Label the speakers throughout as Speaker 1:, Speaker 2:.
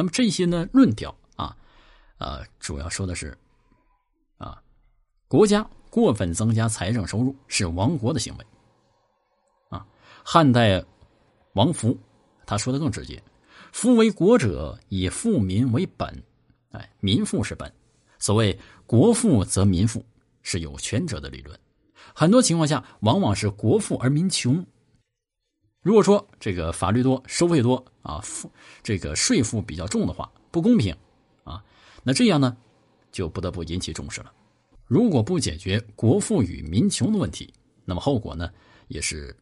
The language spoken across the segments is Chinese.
Speaker 1: 那么这些呢论调啊，呃，主要说的是啊，国家过分增加财政收入是亡国的行为。啊，汉代王福他说的更直接：“夫为国者，以富民为本。”哎，民富是本。所谓“国富则民富”，是有权者的理论。很多情况下，往往是国富而民穷。如果说这个法律多、收费多啊，负这个税负比较重的话，不公平啊，那这样呢，就不得不引起重视了。如果不解决国富与民穷的问题，那么后果呢，也是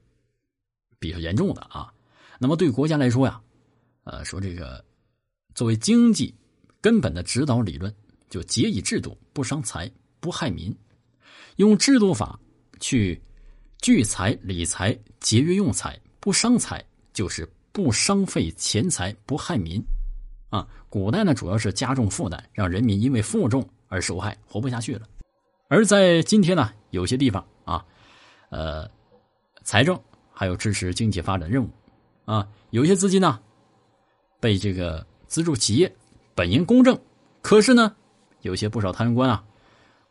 Speaker 1: 比较严重的啊。那么对国家来说呀，呃，说这个作为经济根本的指导理论，就节以制度，不伤财，不害民，用制度法。去聚财理财，节约用财，不伤财，就是不伤费钱财，不害民。啊，古代呢主要是加重负担，让人民因为负重而受害，活不下去了。而在今天呢，有些地方啊，呃，财政还有支持经济发展任务，啊，有些资金呢被这个资助企业本应公正，可是呢，有些不少贪官啊，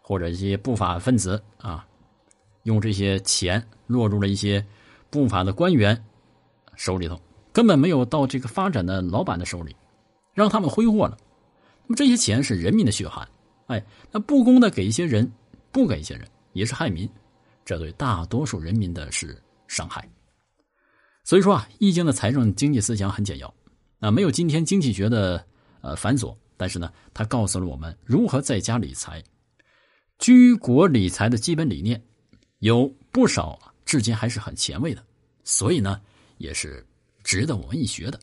Speaker 1: 或者一些不法分子啊。用这些钱落入了一些不法的官员手里头，根本没有到这个发展的老板的手里，让他们挥霍了。那么这些钱是人民的血汗，哎，那不公的给一些人，不给一些人，也是害民，这对大多数人民的是伤害。所以说啊，《易经》的财政经济思想很简要啊，没有今天经济学的呃繁琐，但是呢，它告诉了我们如何在家理财，居国理财的基本理念。有不少至今还是很前卫的，所以呢，也是值得我们一学的。